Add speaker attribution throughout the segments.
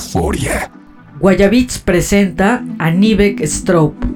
Speaker 1: euforia.
Speaker 2: Guayabits presenta a Nivek Strope.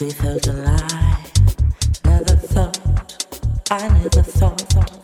Speaker 3: we felt alive. Never thought, I never thought.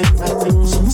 Speaker 4: wings, wings, wings.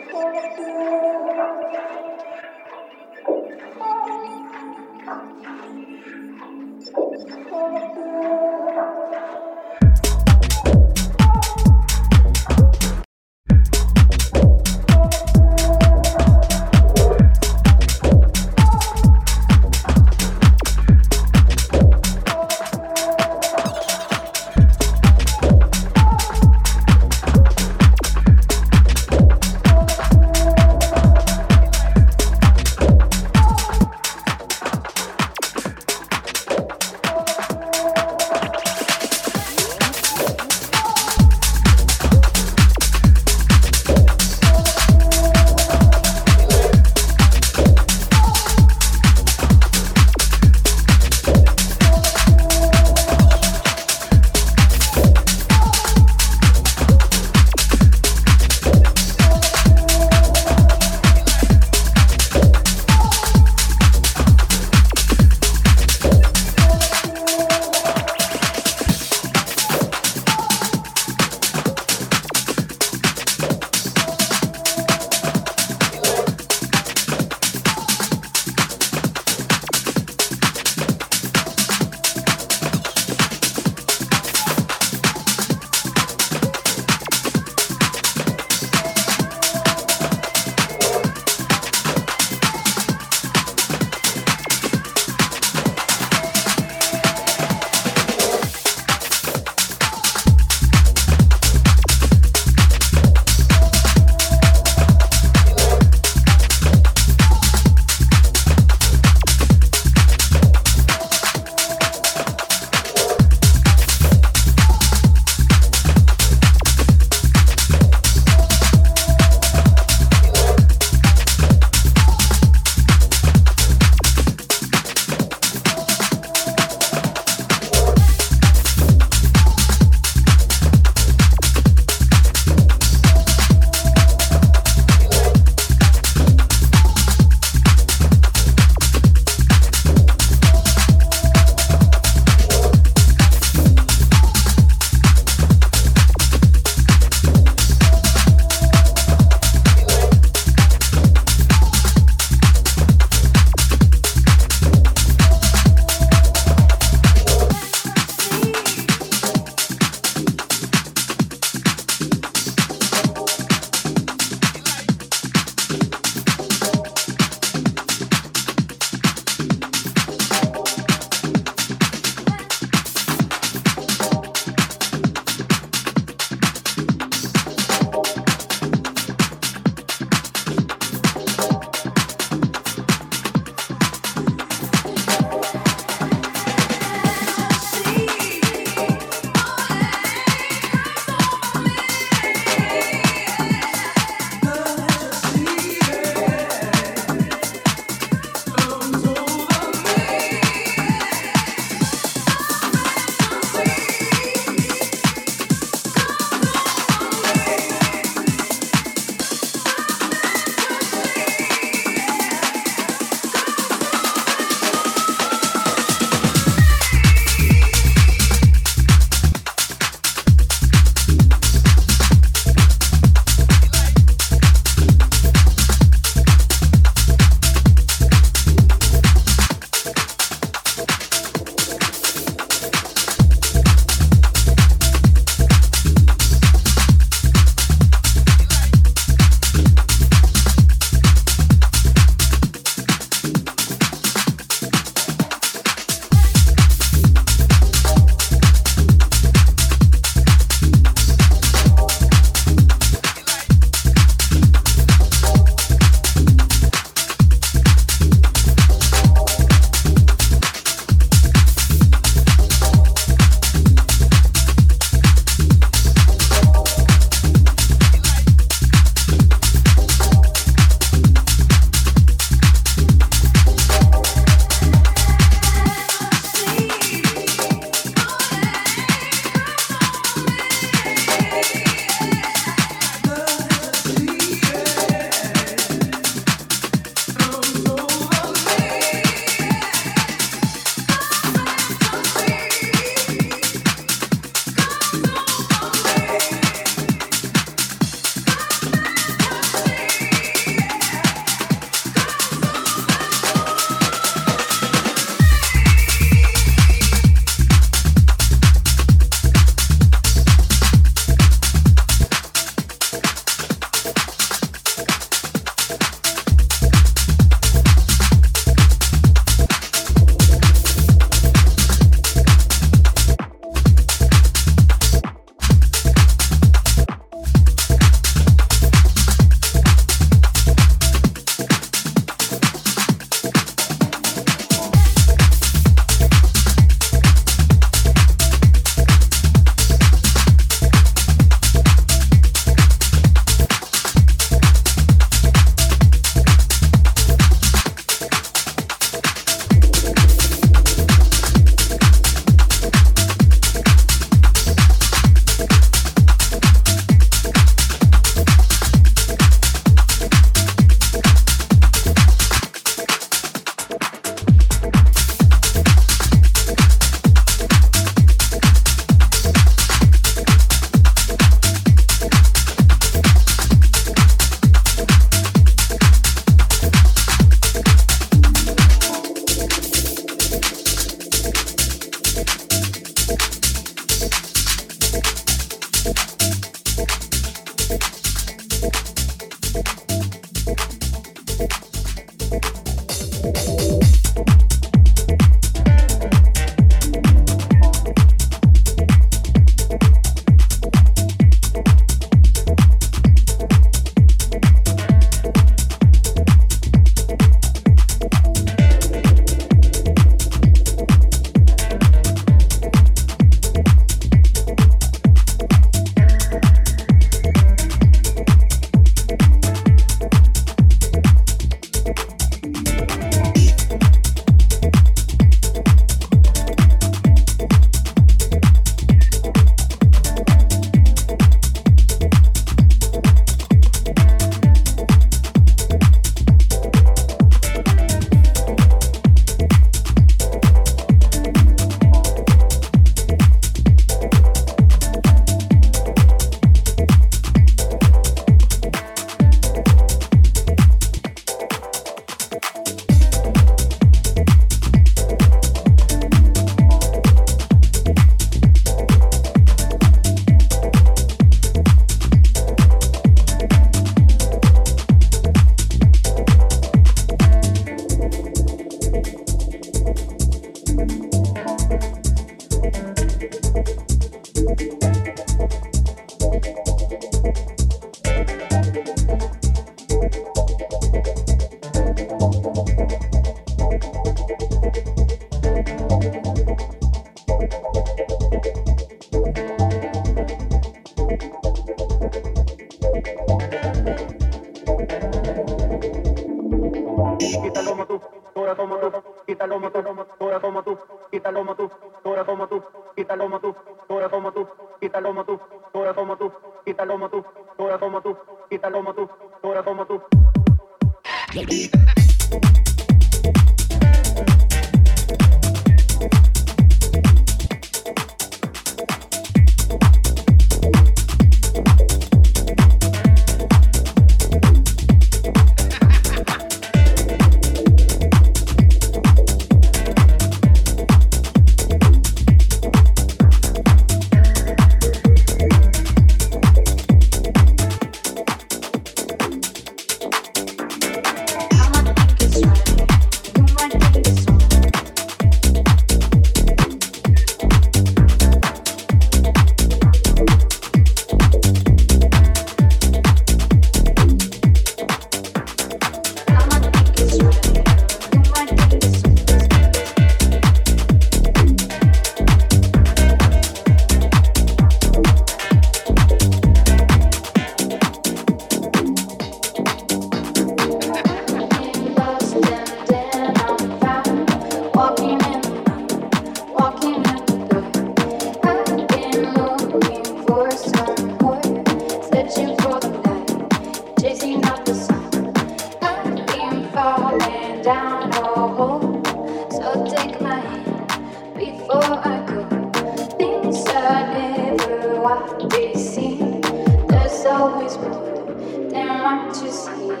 Speaker 5: to sleep.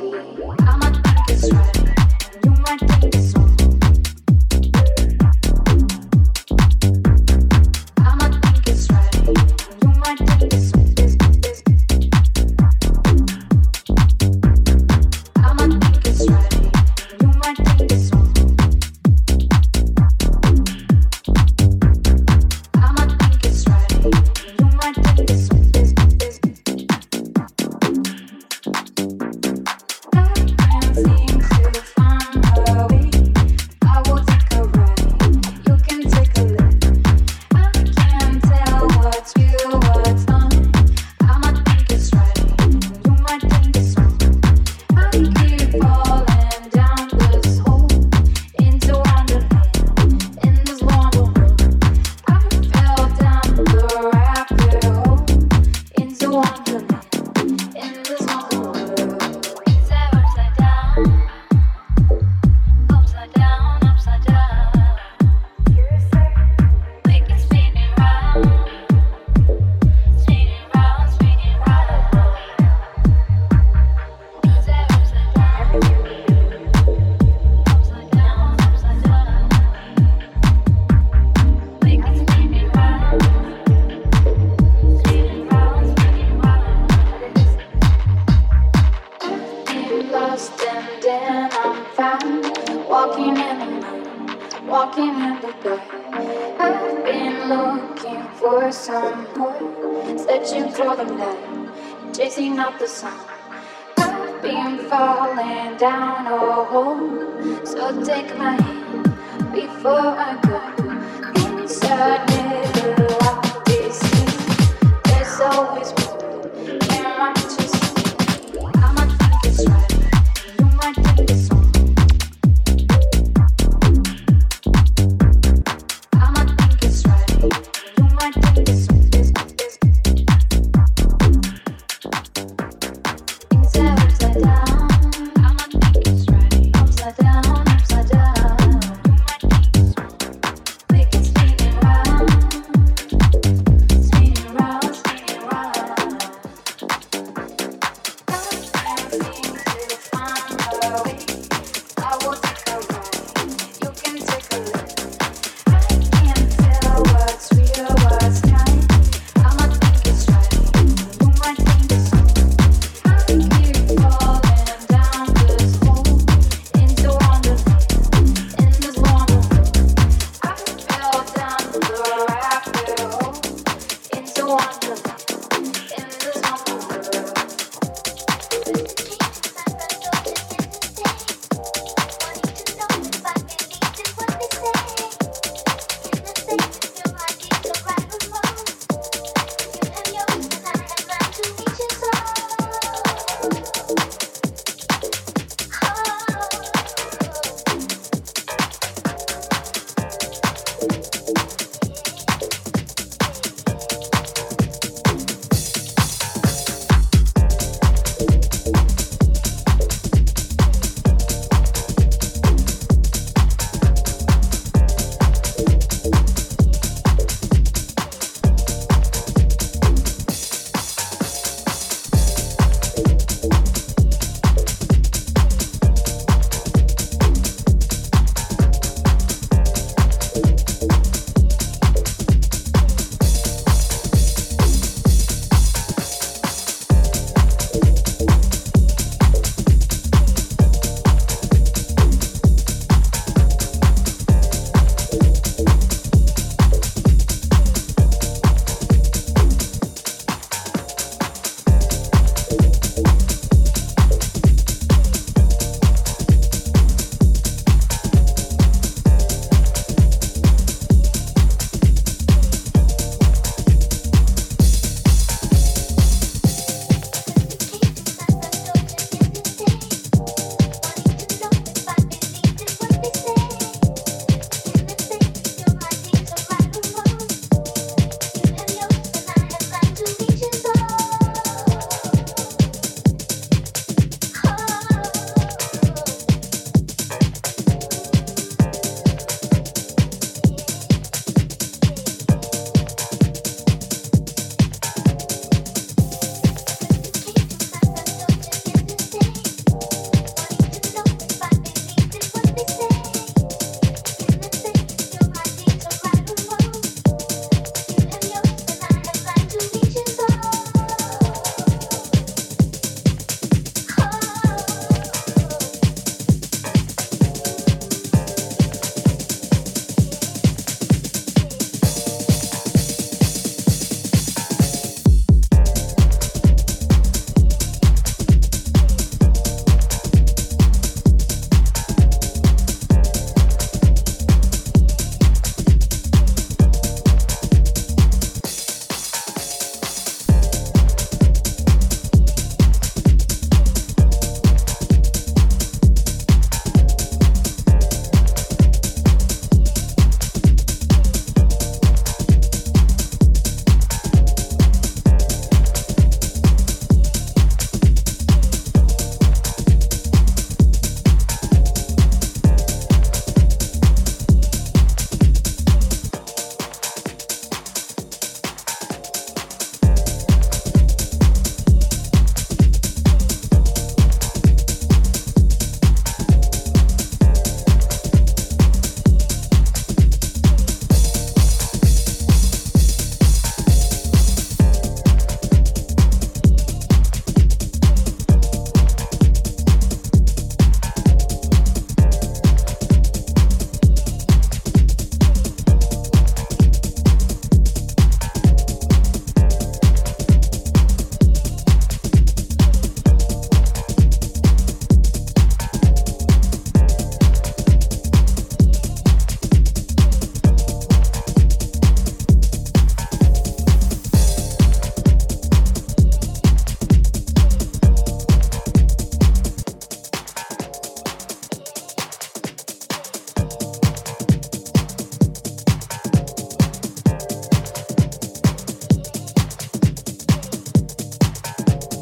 Speaker 5: been falling down a hole. So take my hand before I go inside.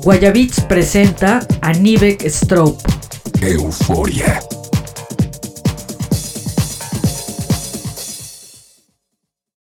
Speaker 2: Guayabits presenta a Nivek Strope.
Speaker 1: Euforia.